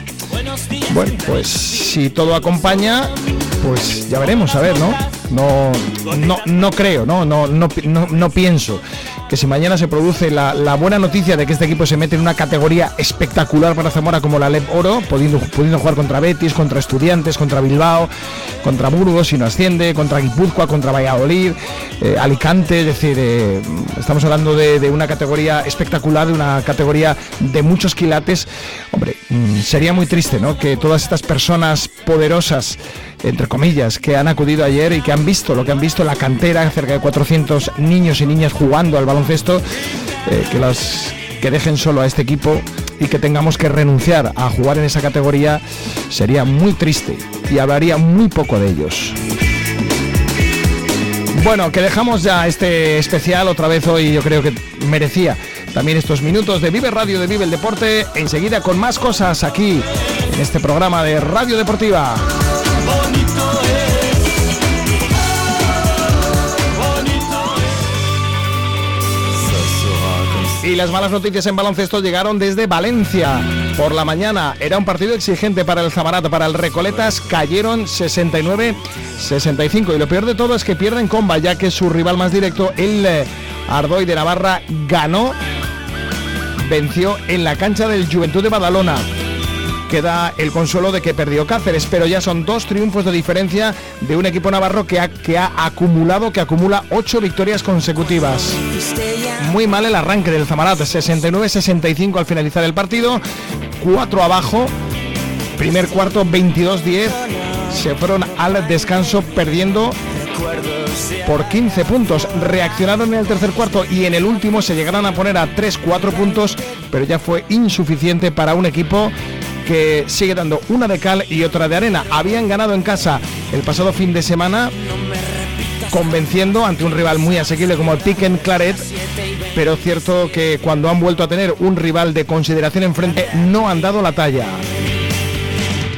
Bueno, pues si todo acompaña, pues ya veremos, a ver, ¿no? No, no, no creo, ¿no? No, no, no, pienso que si mañana se produce la, buena noticia de que este equipo se mete en una categoría espectacular para Zamora como la LEP Oro, pudiendo, pudiendo jugar contra Betis, contra Estudiantes, contra Bilbao, contra Burgos si no asciende, contra Guipúzcoa, contra Valladolid, eh, Alicante, es decir, eh, estamos hablando de, de una categoría espectacular, de una categoría de muchos quilates. Hombre, mm, sería muy triste, ¿no? Que todas estas personas poderosas, entre comillas, que han acudido ayer y que han visto lo que han visto en la cantera, cerca de 400 niños y niñas jugando al baloncesto, eh, que las que dejen solo a este equipo y que tengamos que renunciar a jugar en esa categoría sería muy triste y hablaría muy poco de ellos. Bueno, que dejamos ya este especial otra vez hoy, yo creo que merecía también estos minutos de Vive Radio, de Vive el Deporte, enseguida con más cosas aquí en este programa de Radio Deportiva. Y las malas noticias en baloncesto llegaron desde Valencia. Por la mañana era un partido exigente para el Zamarat, para el Recoletas cayeron 69-65. Y lo peor de todo es que pierden comba, ya que su rival más directo, el eh, Ardoy de Navarra, ganó, venció en la cancha del Juventud de Badalona. Queda el consuelo de que perdió Cáceres, pero ya son dos triunfos de diferencia de un equipo navarro que ha, que ha acumulado, que acumula ocho victorias consecutivas. Muy mal el arranque del Zamarat, 69-65 al finalizar el partido, 4 abajo, primer cuarto 22-10, se fueron al descanso perdiendo por 15 puntos. Reaccionaron en el tercer cuarto y en el último se llegaron a poner a 3-4 puntos, pero ya fue insuficiente para un equipo que sigue dando una de cal y otra de arena. Habían ganado en casa el pasado fin de semana convenciendo ante un rival muy asequible como Piquen Claret, pero cierto que cuando han vuelto a tener un rival de consideración enfrente no han dado la talla.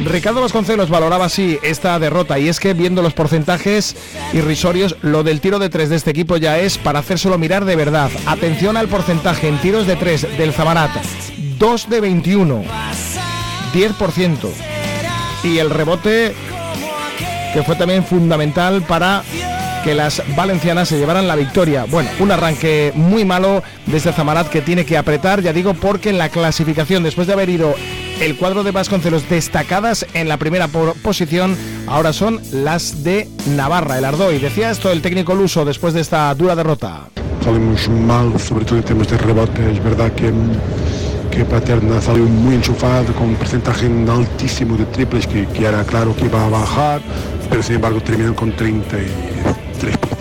Ricardo Vasconcelos valoraba así esta derrota y es que viendo los porcentajes irrisorios, lo del tiro de tres de este equipo ya es para hacérselo mirar de verdad. Atención al porcentaje en tiros de tres del Zamarat, 2 de 21, 10%. Y el rebote que fue también fundamental para que las valencianas se llevaran la victoria. Bueno, un arranque muy malo desde Zamarat que tiene que apretar, ya digo, porque en la clasificación, después de haber ido el cuadro de Vasconcelos destacadas en la primera po- posición, ahora son las de Navarra, el Ardoy. Decía esto el técnico luso después de esta dura derrota. Salimos mal, sobre todo en temas de rebote. Es verdad que, que Paterna salió muy enchufado con un porcentaje altísimo de triples que, que era claro que iba a bajar, pero sin embargo terminan con 33%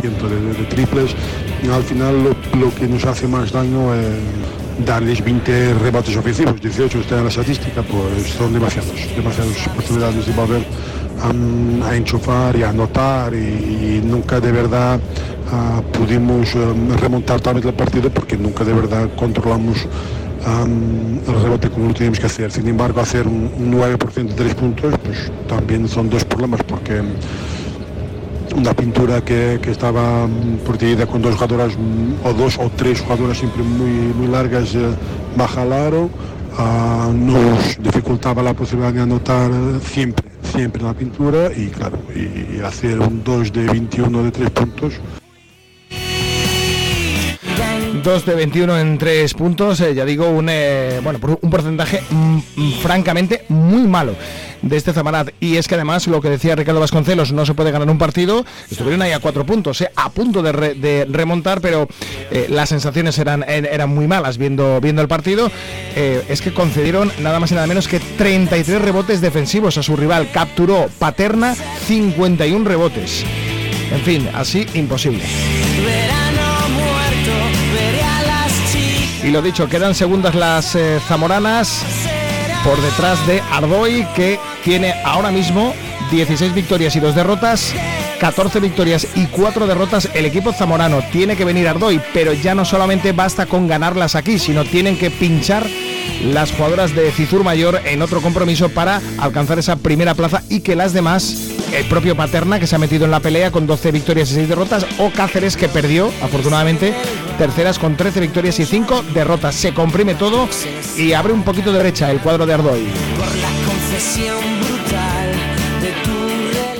de, de triples. Y al final lo, lo que nos hace más daño es darles 20 rebotes ofensivos, 18 está en la estadística, pues son demasiados, demasiadas oportunidades de volver a, enchufar y a anotar y, nunca de verdad ah, pudimos em, remontar totalmente el partido porque nunca de verdad controlamos am, el rebote como lo teníamos que hacer. Sin embargo, hacer un, un 9% de tres puntos, pues también son dos problemas porque una pintura que, que estaba mm, protegida con dos jugadoras o dos o tres jugadoras siempre muy, muy largas eh, baja al aro ah, nos dificultaba la posibilidad de anotar eh, siempre, siempre en la pintura y claro, y, hacer un 2 de 21 de tres puntos 2 de 21 en 3 puntos, eh, ya digo, un, eh, bueno, un porcentaje mm, mm, francamente muy malo de este Zamarat. Y es que además, lo que decía Ricardo Vasconcelos, no se puede ganar un partido. Estuvieron ahí a 4 puntos, eh, a punto de, re- de remontar, pero las sensaciones eran, er- eran muy malas viendo, viendo el partido. Es que concedieron nada más y nada menos que 33 rebotes defensivos a su rival. Capturó Paterna 51 rebotes. En fin, así imposible. Y lo dicho, quedan segundas las eh, zamoranas por detrás de Ardoy, que tiene ahora mismo 16 victorias y 2 derrotas. 14 victorias y 4 derrotas el equipo zamorano. Tiene que venir Ardoy, pero ya no solamente basta con ganarlas aquí, sino tienen que pinchar las jugadoras de Cizur Mayor en otro compromiso para alcanzar esa primera plaza y que las demás, el propio Paterna que se ha metido en la pelea con 12 victorias y 6 derrotas, o Cáceres que perdió, afortunadamente, terceras con 13 victorias y 5 derrotas. Se comprime todo y abre un poquito de brecha el cuadro de Ardoy.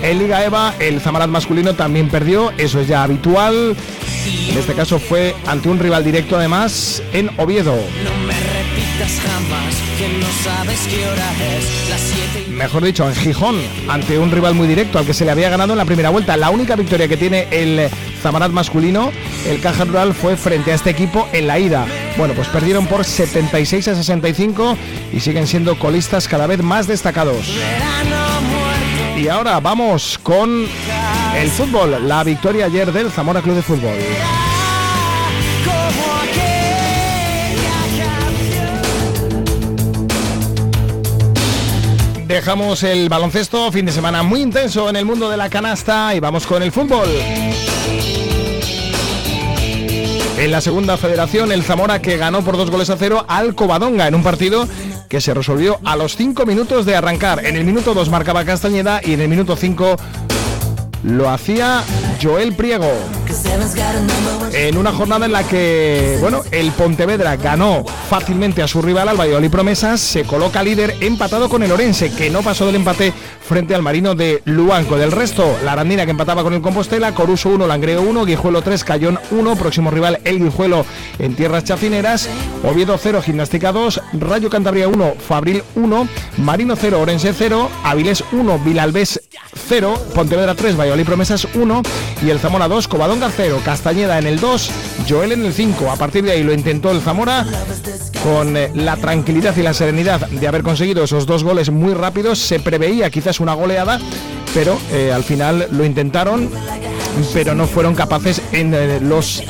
En Liga EVA, el Zamarat masculino también perdió, eso es ya habitual. En este caso fue ante un rival directo además en Oviedo. Mejor dicho, en Gijón, ante un rival muy directo al que se le había ganado en la primera vuelta. La única victoria que tiene el Zamarat masculino, el Caja Rural, fue frente a este equipo en la ida. Bueno, pues perdieron por 76 a 65 y siguen siendo colistas cada vez más destacados. Y ahora vamos con el fútbol, la victoria ayer del Zamora Club de Fútbol. Dejamos el baloncesto, fin de semana muy intenso en el mundo de la canasta y vamos con el fútbol. En la segunda federación, el Zamora que ganó por dos goles a cero al Covadonga en un partido que se resolvió a los cinco minutos de arrancar. En el minuto 2 marcaba Castañeda y en el minuto 5 lo hacía Joel Priego. En una jornada en la que, bueno, el Pontevedra ganó fácilmente a su rival al Valladolid Promesas, se coloca líder empatado con el Orense, que no pasó del empate frente al Marino de Luanco. Del resto, la Arandina que empataba con el Compostela, Coruso 1, Langreo 1, Guijuelo 3, Cayón 1, próximo rival el Guijuelo en tierras chacineras, Oviedo 0, Gimnástica 2, Rayo Cantabria 1, Fabril 1, Marino 0, Orense 0, Avilés 1, Vilalbés 0, Pontevedra 3, Valladolid Promesas 1 y el Zamora 2, Covadonga 0, Castañeda en el 2, Joel en el 5. A partir de ahí lo intentó el Zamora con eh, la tranquilidad y la serenidad de haber conseguido esos dos goles muy rápidos. Se preveía quizás una goleada, pero eh, al final lo intentaron, pero no fueron capaces en eh, los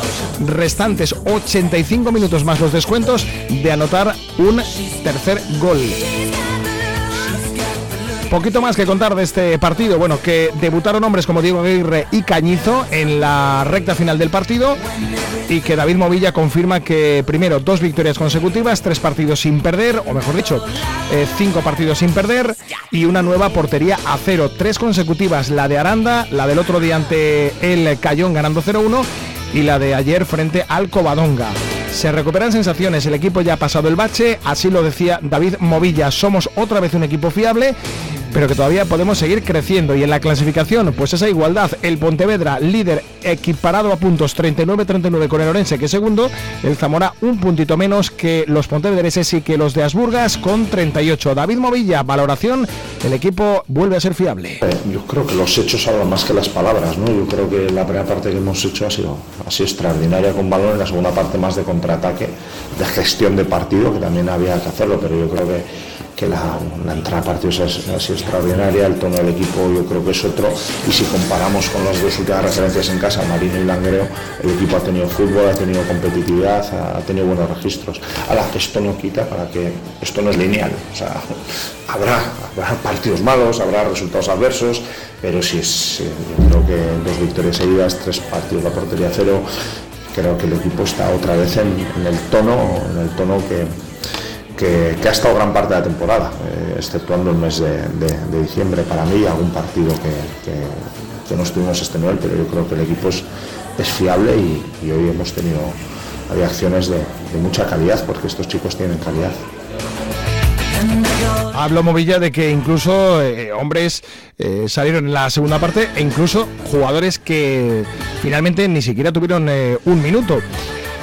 restantes 85 minutos más los descuentos de anotar un tercer gol. Poquito más que contar de este partido. Bueno, que debutaron hombres como Diego Aguirre y Cañizo en la recta final del partido y que David Movilla confirma que primero dos victorias consecutivas, tres partidos sin perder, o mejor dicho, eh, cinco partidos sin perder y una nueva portería a cero. Tres consecutivas, la de Aranda, la del otro día ante el Cayón ganando 0-1 y la de ayer frente al Covadonga. Se recuperan sensaciones, el equipo ya ha pasado el bache, así lo decía David Movilla, somos otra vez un equipo fiable pero que todavía podemos seguir creciendo. Y en la clasificación, pues esa igualdad. El Pontevedra, líder equiparado a puntos 39-39 con el Orense, que es segundo. El Zamora un puntito menos que los pontevedreses y que los de Asburgas con 38. David Movilla, valoración. El equipo vuelve a ser fiable. Yo creo que los hechos hablan más que las palabras, ¿no? Yo creo que la primera parte que hemos hecho ha sido, ha sido extraordinaria con balón, en la segunda parte más de contraataque, de gestión de partido, que también había que hacerlo, pero yo creo que, que la, la entrada ha, ha sido extraordinaria, el tono del equipo yo creo que es otro, y si comparamos con las dos últimas referencias en casa, Marino y Langreo, el equipo ha tenido fútbol, ha tenido competitividad, ha, tenido buenos registros, a la que esto no quita para que esto no es lineal, o sea, habrá, habrá partidos malos, habrá resultados adversos, pero sí es, eh, yo creo que dos victorias seguidas, tres partidos la portería cero, creo que el equipo está otra vez en el tono, en el tono que, que, ha estado gran parte de la temporada, eh, exceptuando el mes de, diciembre para mí, algún partido que, no estuvimos este nivel, pero yo creo que el equipo es, fiable y, hoy hemos tenido hay acciones de, mucha calidad, porque estos chicos tienen calidad. Hablo Movilla de que incluso eh, hombres eh, salieron en la segunda parte e incluso jugadores que finalmente ni siquiera tuvieron un minuto.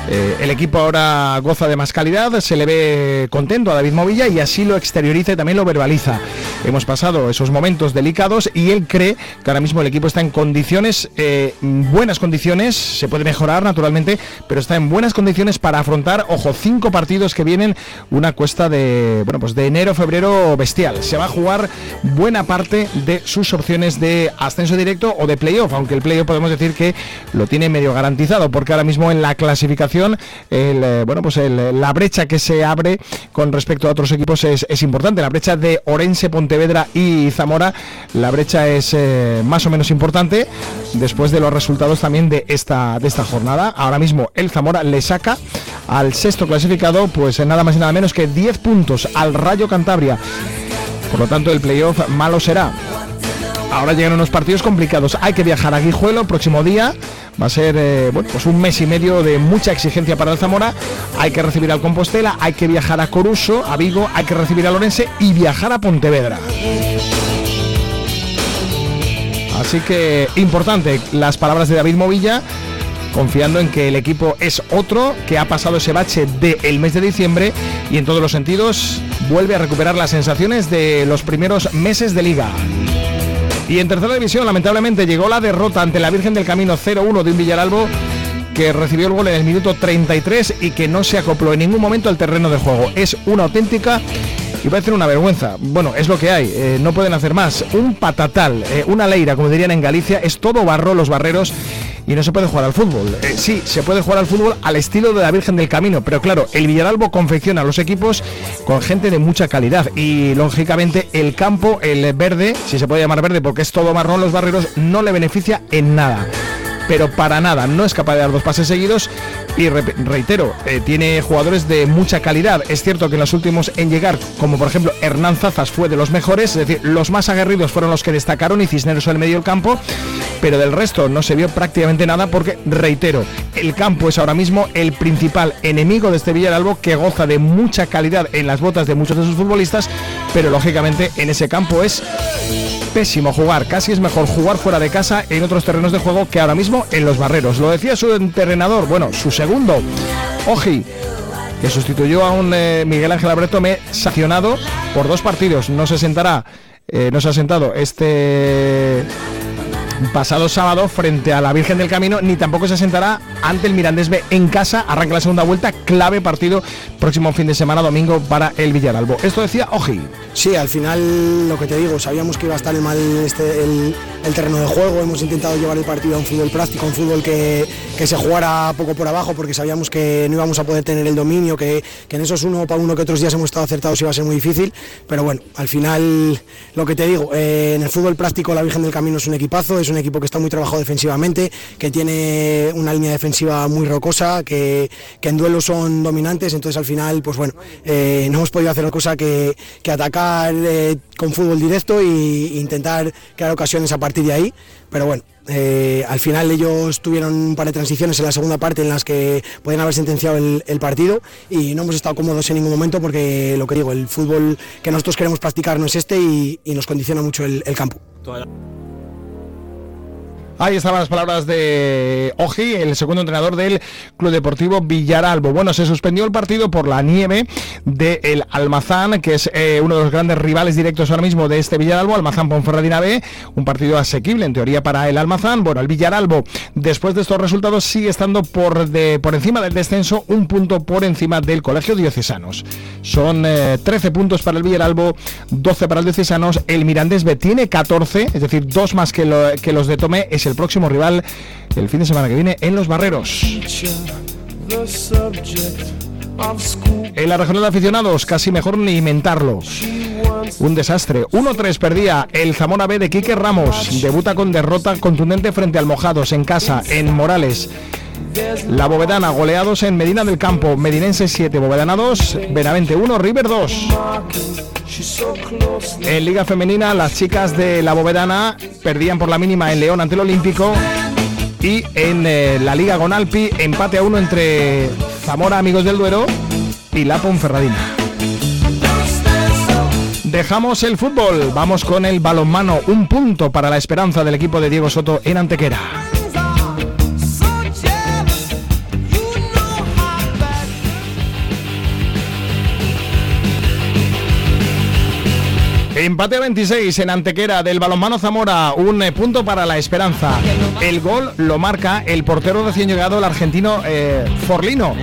Eh, el equipo ahora goza de más calidad, se le ve contento a David Movilla y así lo exterioriza y también lo verbaliza. Hemos pasado esos momentos delicados y él cree que ahora mismo el equipo está en condiciones, eh, buenas condiciones, se puede mejorar naturalmente, pero está en buenas condiciones para afrontar, ojo, cinco partidos que vienen, una cuesta de, bueno, pues de enero, febrero bestial. Se va a jugar buena parte de sus opciones de ascenso directo o de playoff, aunque el playoff podemos decir que lo tiene medio garantizado, porque ahora mismo en la clasificación, eh, bueno, pues la brecha que se abre con respecto a otros equipos es, importante. La brecha de Orense, Pontevedra y Zamora, la brecha es eh, más o menos importante después de los resultados también de esta, de esta jornada. Ahora mismo el Zamora le saca al sexto clasificado, pues en nada más y nada menos que 10 puntos al Rayo Cantabria. Por lo tanto, el playoff malo será. Ahora llegan unos partidos complicados. Hay que viajar a Guijuelo próximo día. Va a ser eh, bueno, pues un mes y medio de mucha exigencia para el Zamora. Hay que recibir al Compostela, hay que viajar a Coruso, a Vigo, hay que recibir a Lorense y viajar a Pontevedra. Así que importante las palabras de David Movilla, confiando en que el equipo es otro, que ha pasado ese bache del mes de diciembre y en todos los sentidos vuelve a recuperar las sensaciones de los primeros meses de liga. Y en tercera división, lamentablemente, llegó la derrota ante la Virgen del Camino 0-1 de un Villaralbo que recibió el gol en el minuto 33 y que no se acopló en ningún momento al terreno de juego. Es una auténtica y va a una vergüenza. Bueno, es lo que hay, eh, no pueden hacer más. Un patatal, eh, una leira, como dirían en Galicia, es todo barro los barreros y no se puede jugar al fútbol. Eh, sí, se puede jugar al fútbol al estilo de la Virgen del Camino, pero claro, el Villaralbo confecciona los equipos con gente de mucha calidad y lógicamente el campo, el verde, si se puede llamar verde porque es todo marrón los barreros, no le beneficia en nada pero para nada, no es capaz de dar dos pases seguidos y re- reitero, eh, tiene jugadores de mucha calidad. Es cierto que en los últimos en llegar, como por ejemplo Hernán Zazas fue de los mejores, es decir, los más aguerridos fueron los que destacaron y Cisneros en el medio del campo, pero del resto no se vio prácticamente nada porque, reitero, el campo es ahora mismo el principal enemigo de este Villaralbo que goza de mucha calidad en las botas de muchos de sus futbolistas, pero lógicamente en ese campo es pésimo jugar. Casi es mejor jugar fuera de casa en otros terrenos de juego que ahora mismo en los barreros. Lo decía su entrenador, bueno, su segundo, Oji, que sustituyó a un eh, Miguel Ángel Abretome sancionado por dos partidos. No se sentará, eh, no se ha sentado este pasado sábado frente a la Virgen del Camino, ni tampoco se sentará ante el Mirandés B en casa. Arranca la segunda vuelta, clave partido próximo fin de semana, domingo, para el Villaralbo. Esto decía Oji. Sí, al final lo que te digo, sabíamos que iba a estar mal este, el, el terreno de juego, hemos intentado llevar el partido a un fútbol práctico, un fútbol que, que se jugara poco por abajo porque sabíamos que no íbamos a poder tener el dominio, que, que en esos uno para uno que otros días hemos estado acertados iba a ser muy difícil, pero bueno, al final lo que te digo, eh, en el fútbol práctico la Virgen del Camino es un equipazo, es un equipo que está muy trabajado defensivamente, que tiene una línea defensiva muy rocosa, que, en duelo son dominantes, entonces al final, pues bueno, eh, no hemos podido hacer otra cosa que, atacar eh, con fútbol directo e intentar crear ocasiones a partir de ahí, pero bueno, eh, al final ellos tuvieron un par de transiciones en la segunda parte en las que podían haber sentenciado el, partido y no hemos estado cómodos en ningún momento porque lo que digo, el fútbol que nosotros queremos practicar no es este y, nos condiciona mucho el campo. Ahí estaban las palabras de Oji, el segundo entrenador del Club Deportivo Villaralbo. Bueno, se suspendió el partido por la nieve del Almazán, que es eh, uno de los grandes rivales directos ahora mismo de este Villaralbo, Almazán Ponferradina B, un partido asequible en teoría para el Almazán. Bueno, el Villaralbo, después de estos resultados, sigue estando por, de, por encima del descenso, un punto por encima del Colegio Diocesanos. Son eh, 13 puntos para el Villaralbo, 12 para el Diocesanos. El Mirandés B tiene 14, es decir, dos más que, lo- que los de Tomé. Es el próximo rival el fin de semana que viene en Los Barreros. En la regional de aficionados, casi mejor ni inventarlo. Un desastre. 1-3 perdía el Zamora B de Quique Ramos. Debuta con derrota contundente frente al Mojados en casa, en Morales. La Bovedana goleados en Medina del Campo. Medinense 7, Bovedana 2, Benavente 1, River 2. She's so close. En Liga Femenina, las chicas de la Bovedana perdían por la mínima en León ante el Olímpico. Y en eh, la Liga Gonalpi, empate a uno entre Zamora Amigos del Duero y la Ponferradina. Dejamos el fútbol, vamos con el balonmano. Un punto para la esperanza del equipo de Diego Soto en Antequera. Empate a 26 en Antequera del balonmano Zamora, un eh, punto para la esperanza. El gol lo marca el portero recién llegado, el argentino eh, Forlino.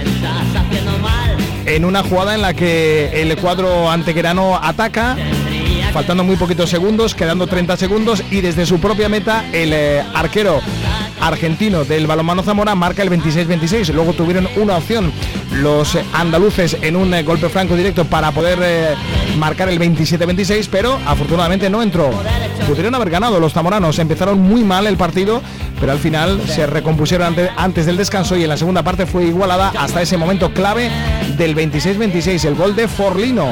En una jugada en la que el cuadro antequerano ataca, faltando muy poquitos segundos, quedando 30 segundos, y desde su propia meta el eh, arquero argentino del balonmano Zamora marca el 26-26. Luego tuvieron una opción los andaluces en un eh, golpe franco directo para poder eh, marcar el 27-26, pero afortunadamente no entró. Pudieron haber ganado los zamoranos, empezaron muy mal el partido, pero al final se recompusieron ante- antes del descanso y en la segunda parte fue igualada hasta ese momento clave del 26-26, el gol de Forlino.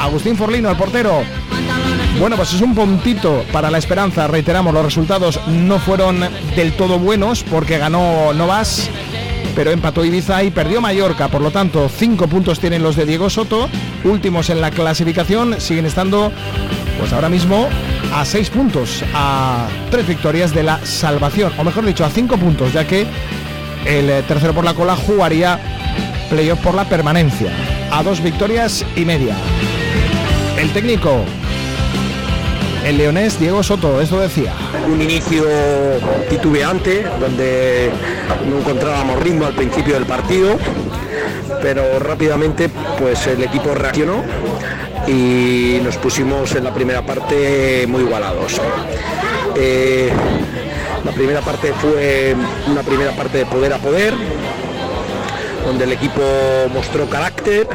Agustín Forlino, el portero. Bueno, pues es un puntito para la esperanza. Reiteramos, los resultados no fueron del todo buenos porque ganó Novas, pero empató Ibiza y perdió Mallorca. Por lo tanto, cinco puntos tienen los de Diego Soto. Últimos en la clasificación siguen estando, pues ahora mismo, a seis puntos, a tres victorias de la salvación. O mejor dicho, a cinco puntos, ya que el eh, tercero por la cola jugaría playoff por la permanencia. A dos victorias y media. El técnico el leonés Diego Soto, esto decía. un inicio titubeante donde no encontrábamos ritmo al principio del partido pero rápidamente pues el equipo reaccionó y nos pusimos en la primera parte muy igualados Eh, la primera parte fue una primera parte de poder a poder donde el equipo mostró carácter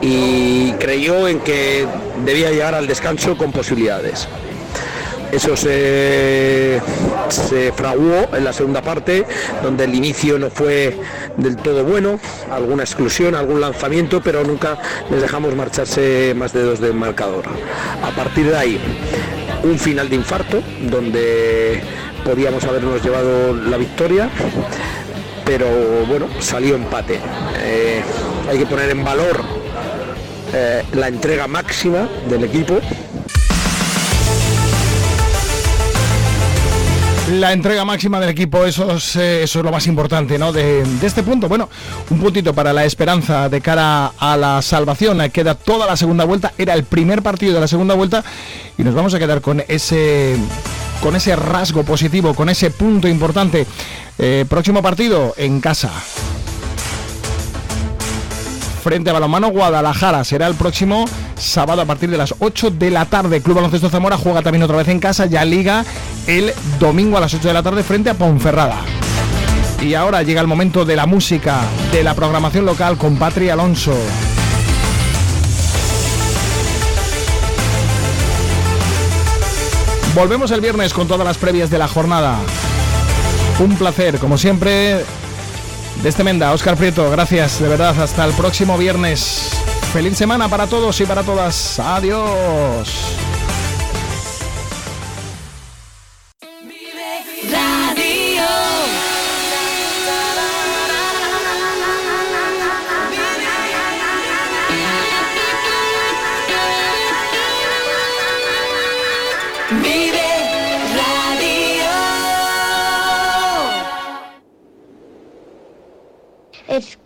y creyó en que debía llegar al descanso con posibilidades. Eso se, se fraguó en la segunda parte, donde el inicio no fue del todo bueno, alguna exclusión, algún lanzamiento, pero nunca les dejamos marcharse más de dos del marcador. A partir de ahí, un final de infarto, donde podíamos habernos llevado la victoria, pero bueno, salió empate. Eh, hay que poner en valor eh, la entrega máxima del equipo. La entrega máxima del equipo, eso es, eh, eso es lo más importante, ¿no? De, de este punto. Bueno, un puntito para la esperanza de cara a la salvación. Eh, Queda toda la segunda vuelta. Era el primer partido de la segunda vuelta y nos vamos a quedar con ese con ese rasgo positivo, con ese punto importante. Próximo partido en casa frente a Balonmano Guadalajara. Será el próximo sábado a partir de las 8 de la tarde. Club Baloncesto Zamora juega también otra vez en casa, ya liga el domingo a las 8 de la tarde frente a Ponferrada. Y ahora llega el momento de la música, de la programación local con Patri Alonso. Volvemos el viernes con todas las previas de la jornada. Un placer, como siempre, desde este Menda, Oscar Prieto, gracias de verdad. Hasta el próximo viernes. Feliz semana para todos y para todas. Adiós.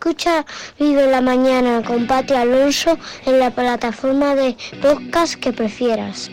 Escucha Vive la Mañana con Pati Alonso en la plataforma de podcast que prefieras.